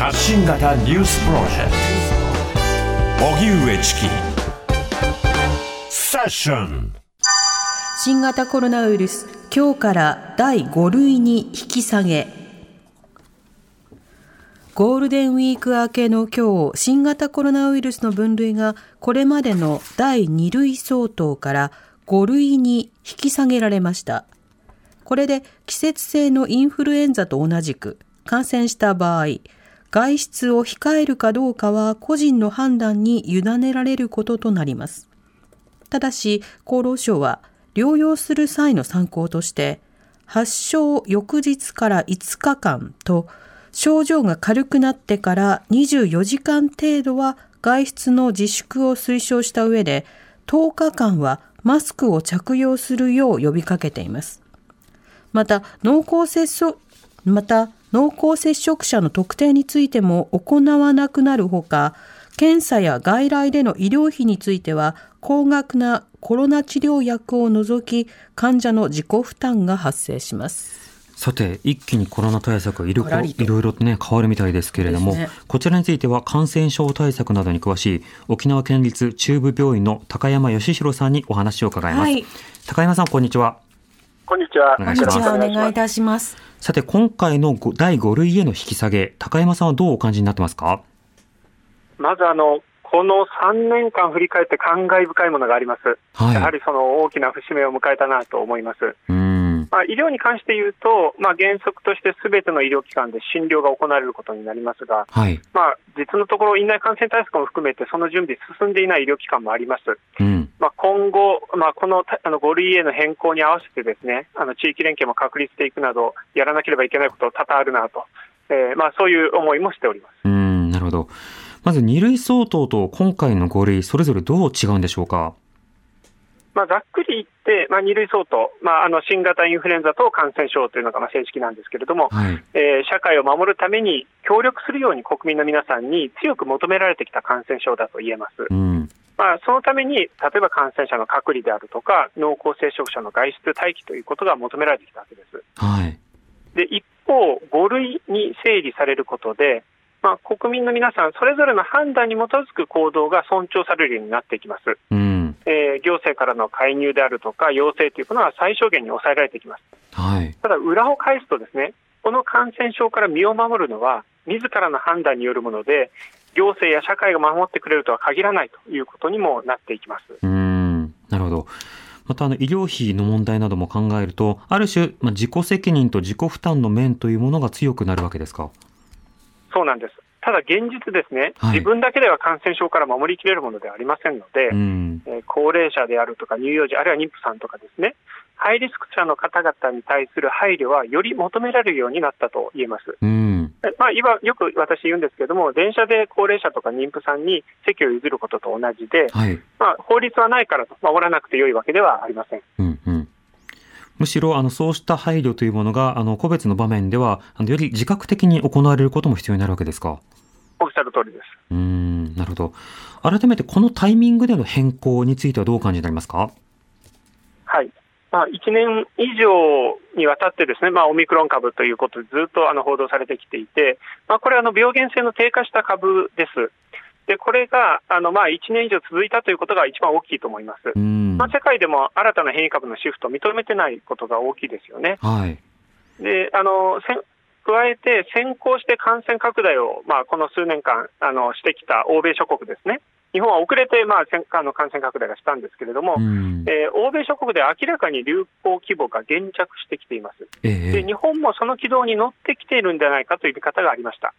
発信型ニュースプロジェクト。荻上チキ。セッション。新型コロナウイルス今日から第5類に引き下げ。ゴールデンウィーク明けの今日新型コロナウイルスの分類がこれまでの第2類相当から5類に引き下げられました。これで季節性のインフルエンザと同じく感染した場合外出を控えるかどうかは個人の判断に委ねられることとなります。ただし厚労省は療養する際の参考として発症翌日から5日間と症状が軽くなってから24時間程度は外出の自粛を推奨した上で10日間はマスクを着用するよう呼びかけています。また濃厚接触また濃厚接触者の特定についても行わなくなるほか検査や外来での医療費については高額なコロナ治療薬を除き患者の自己負担が発生しますさて、一気にコロナ対策いろいろとね、変わるみたいですけれども、ね、こちらについては感染症対策などに詳しい沖縄県立中部病院の高山義弘さんにお話を伺います。はい、高山さん、こんにちは。こんにちは。お願いします。お願いいたします。さて、今回の第5類への引き下げ、高山さんはどうお感じになってますか？まずあの、この3年間振り返って感慨深いものがあります。はい、やはりその大きな節目を迎えたなと思います。まあ、医療に関して言うと、まあ、原則としてすべての医療機関で診療が行われることになりますが、はい、まあ、実のところ、院内感染対策も含めて、その準備進んでいない医療機関もあります。うん、まあ、今後、まあ、このあの5類への変更に合わせてですね、あの地域連携も確立していくなど、やらなければいけないこと多々あるなと、えーまあ、そういう思いもしております。うんなるほどまず2類相当と今回の5類、それぞれどう違うんでしょうか？まあ、ざっくり言って、まあ、2類相当、まあ、あの新型インフルエンザ等感染症というのがまあ正式なんですけれども、はい、えー、社会を守るために協力するように国民の皆さんに強く求められてきた感染症だと言えます。うんまあ、そのために、例えば感染者の隔離であるとか、濃厚接触者の外出待機ということが求められてきたわけです。はい、で一方、5類に整理されることで、まあ、国民の皆さん、それぞれの判断に基づく行動が尊重されるようになっていきます。うんえー、行政からの介入であるとか、要請というのは最小限に抑えられてきます。はい、ただ、裏を返すとですね、この感染症から身を守るのは、自らの判断によるもので、行政や社会が守ってくれるとは限らないということにもなっていきます。うんなるほど。またあの医療費の問題なども考えると、ある種、まあ、自己責任と自己負担の面というものが強くなるわけですか？そうなんです。ただ現実ですね、はい、自分だけでは感染症から守りきれるものではありませんので、うん、えー、高齢者であるとか乳幼児、あるいは妊婦さんとかですね、ハイリスク者の方々に対する配慮はより求められるようになったと言えます。うん、まあ、今、よく私言うんですけれども、電車で高齢者とか妊婦さんに席を譲ることと同じで、はい、まあ、法律はないからと守らなくてよいわけではありません。うんうんむしろあのそうした配慮というものがあの個別の場面ではあのより自覚的に行われることも必要になるわけですか？おっしゃる通りです。うんなるほど。改めてこのタイミングでの変更についてはどう感じになりますか？はい。まあ、1年以上にわたってですね、まあ、オミクロン株ということでずっとあの報道されてきていて、まあ、これはあの病原性の低下した株です。でこれがあの、まあ、1年以上続いたということが一番大きいと思います。まあ、世界でも新たな変異株のシフトを認めてないことが大きいですよね。はい、であの加えて、先行して感染拡大を、まあ、この数年間あのしてきた欧米諸国ですね。日本は遅れて、まあ、あの感染拡大がしたんですけれども、えー、欧米諸国で明らかに流行規模が減弱してきています、えー、で日本もその軌道に乗ってきているんじゃないかという見方がありました。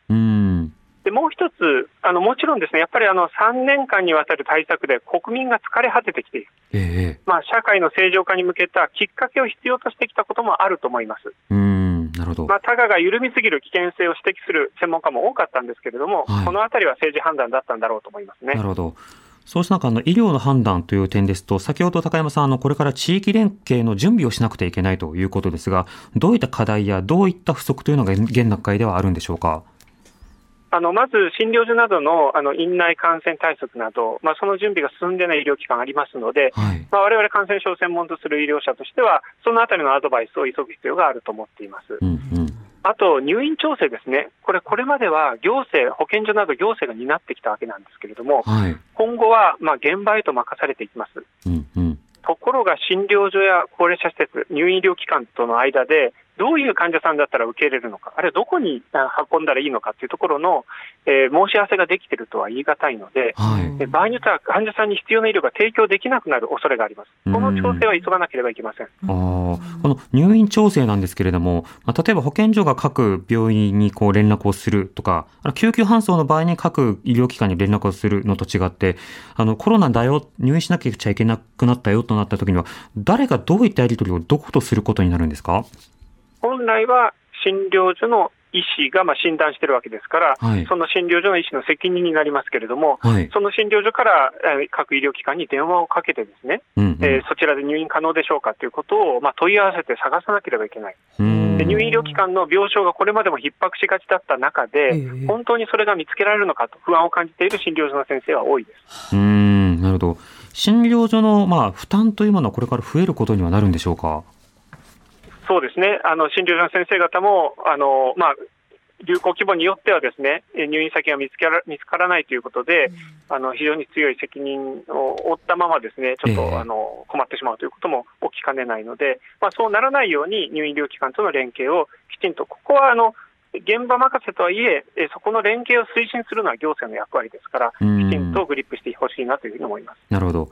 でもう一つあの、もちろんですねやっぱりあの3年間にわたる対策で国民が疲れ果ててきている、えー、まあ、社会の正常化に向けたきっかけを必要としてきたこともあると思います。なるほどまあ、タガが緩みすぎる危険性を指摘する専門家も多かったんですけれども、はい、このあたりは政治判断だったんだろうと思いますね。なるほどそうした中の医療の判断という点ですと、先ほど高山さん、あの、これから地域連携の準備をしなくてはいけないということですが、どういった課題やどういった不足というのが現段階ではあるんでしょうか？あのまず診療所などのあの院内感染対策など、まあ、その準備が進んでない医療機関ありますので、はい。まあ、我々感染症を専門とする医療者としては、そのあたりのアドバイスを急ぐ必要があると思っています。うんうん。あと入院調整ですね、これ、これまでは行政、保健所など行政が担ってきたわけなんですけれども、はい、今後はまあ現場へと任されていきます。うんうん。ところが診療所や高齢者施設、入院医療機関との間で、どういう患者さんだったら受け入れるのか、あるいはどこに運んだらいいのかというところの、えー、申し合わせができているとは言い難いので、はい、場合によっては患者さんに必要な医療が提供できなくなる恐れがあります。この調整は急がなければいけません。あこの入院調整なんですけれども、まあ、例えば保健所が各病院にこう連絡をするとか、救急搬送の場合に各医療機関に連絡をするのと違って、あのコロナだよ、入院しなきゃいけなくなったよとなった時には、誰がどういったやり取りをどことすることになるんですか？本来は診療所の医師がまあ診断してるわけですから、はい、その診療所の医師の責任になりますけれども、はい、その診療所から各医療機関に電話をかけて、ですね、うんうん、えー、そちらで入院可能でしょうかということをまあ問い合わせて探さなければいけない。で入院医療機関の病床がこれまでも逼迫しがちだった中で、本当にそれが見つけられるのかと不安を感じている診療所の先生は多いです。うんなるほど診療所のまあ負担というものはこれから増えることにはなるんでしょうか？そうですね、あの診療所の先生方も、あのまあ、流行規模によってはですね入院先が見つから見つからないということで、うん、あの非常に強い責任を負ったままですねちょっと、えー、あの困ってしまうということも起きかねないので、まあ、そうならないように入院医療機関との連携をきちんと、ここはあの現場任せとはいえ、そこの連携を推進するのは行政の役割ですから、きちんとグリップしてほしいなというふうに思います。なるほど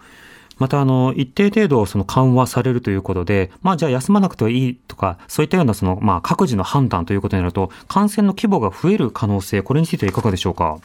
また、あの、一定程度、その緩和されるということで、まあ、じゃあ休まなくてはいいとか、そういったような、その、まあ、各自の判断ということになると、感染の規模が増える可能性、これについてはいかがでしょうか？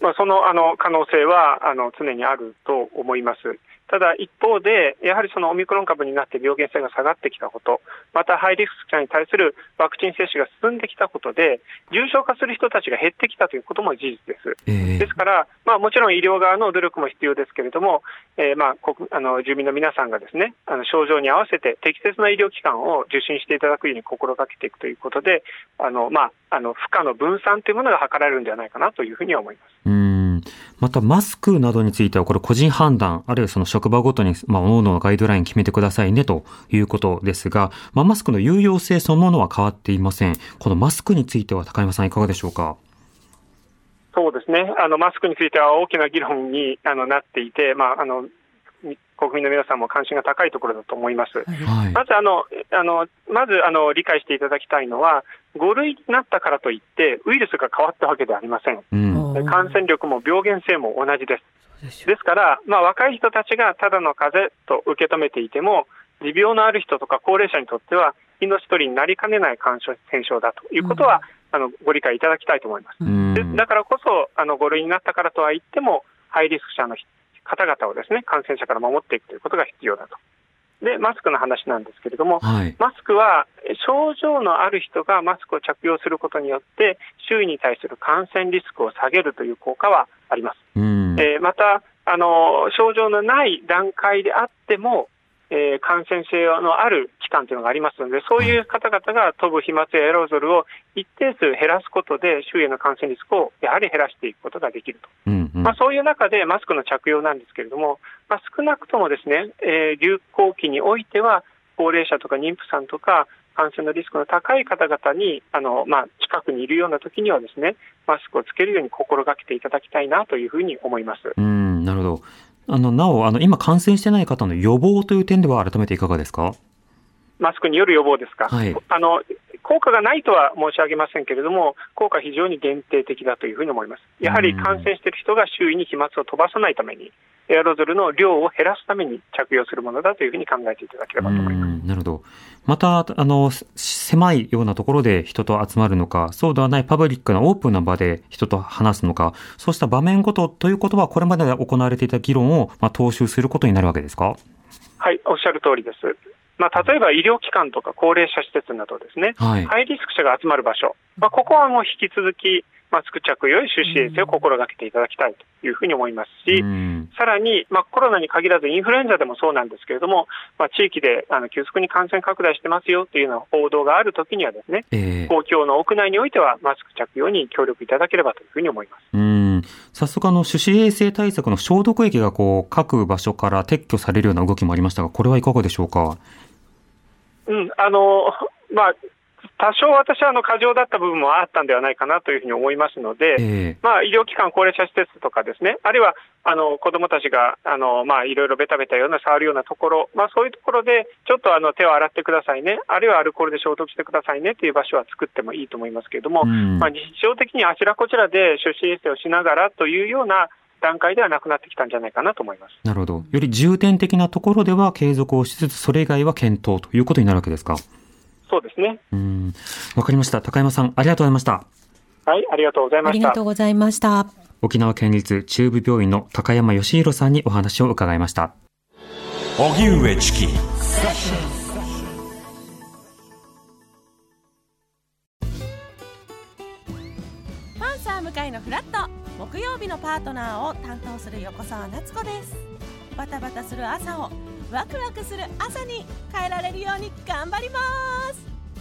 まあ、そのあの可能性はあの常にあると思います。ただ一方で、やはりそのオミクロン株になって病原性が下がってきたこと、またハイリスク者に対するワクチン接種が進んできたことで、重症化する人たちが減ってきたということも事実です。えー、ですから、まあ、もちろん医療側の努力も必要ですけれども、えー、まあ国あの住民の皆さんがですねあの症状に合わせて適切な医療機関を受診していただくように心がけていくということで、あのまあ、あの負荷の分散というものが図られるんではないかなというふうに思います。また、マスクなどについては、これ個人判断、あるいはその職場ごとに、まあ、各々のガイドライン決めてくださいねということですが、まあ、マスクの有用性そのものは変わっていません。このマスクについては、高山さんいかがでしょうか？そうですね。あの、マスクについては大きな議論にあのなっていて、まあ、あの、国民の皆さんも関心が高いところだと思います。はい、まずあのあのまずあの理解していただきたいのは、5類になったからといってウイルスが変わったわけではありません。うん、感染力も病原性も同じです。ですから、まあ、若い人たちがただの風邪と受け止めていても、持病のある人とか高齢者にとっては、命取りになりかねない感染症だということは、うん、あのご理解いただきたいと思います。でだからこそあの、5類になったからとは言っても、ハイリスク者の方々をですね感染者から守っていくということが必要だと。で、マスクの話なんですけれども、はい、マスクは症状のある人がマスクを着用することによって、周囲に対する感染リスクを下げるという効果はあります。えー、またあの、症状のない段階であっても、えー、感染性のある期間というのがありますので、そういう方々が飛ぶ飛沫やエロゾルを一定数減らすことで、周囲への感染リスクをやはり減らしていくことができると、うんうん、まあ、そういう中でマスクの着用なんですけれども、まあ、少なくともですね、えー、流行期においては、高齢者とか妊婦さんとか、感染のリスクの高い方々にあの、まあ、近くにいるような時にはですねマスクをつけるように心がけていただきたいなというふうに思います。うんなるほどあの、なお、あの、今感染してない方の予防という点では改めていかがですか？マスクによる予防ですか？はい、あの、効果がないとは申し上げませんけれども、効果は非常に限定的だというふうに思います。やはり感染している人が周囲に飛沫を飛ばさないために、エアロゾルの量を減らすために着用するものだというふうに考えていただければと思います。なるほど。また、あの、狭いようなところで人と集まるのか、そうではないパブリックなオープンな場で人と話すのか、そうした場面ごとということは、これまで行われていた議論を、まあ、踏襲することになるわけですか？はい、おっしゃる通りです。まあ、例えば医療機関とか高齢者施設などですね、はい、ハイリスク者が集まる場所、まあ、ここはもう引き続きマスク着用や手指衛生を心がけていただきたいというふうに思いますし、さらに、まあ、コロナに限らずインフルエンザでもそうなんですけれども、まあ、地域であの急速に感染拡大してますよというような報道があるときにはですね、えー、公共の屋内においてはマスク着用に協力いただければというふうに思います。うん早速あの、手指衛生対策の消毒液がこう各場所から撤去されるような動きもありましたが、これはいかがでしょうか？うん、あのまあ多少私はあの過剰だった部分もあったんではないかなというふうに思いますので、えー、まあ、医療機関、高齢者施設とかですね、あるいはあの子どもたちがあの、まあ、いろいろベタベタような触るようなところ、まあ、そういうところでちょっとあの手を洗ってくださいね、あるいはアルコールで消毒してくださいねという場所は作ってもいいと思いますけれども、うん、まあ、日常的にあちらこちらで出身衛生をしながらというような段階ではなくなってきたんじゃないかなと思います。なるほど、より重点的なところでは継続をしつつ、それ以外は検討ということになるわけですか？そうですね。うん。わかりました。高山さん、ありがとうございました。はい、ありがとうございました。ありがとうございました。沖縄県立中部病院の高山義弘さんにお話を伺いました。荻上チキ。パンサー向井のフラット木曜日のパートナーを担当する横澤夏子です。バタバタする朝をワクワクする朝に変えられるように頑張ります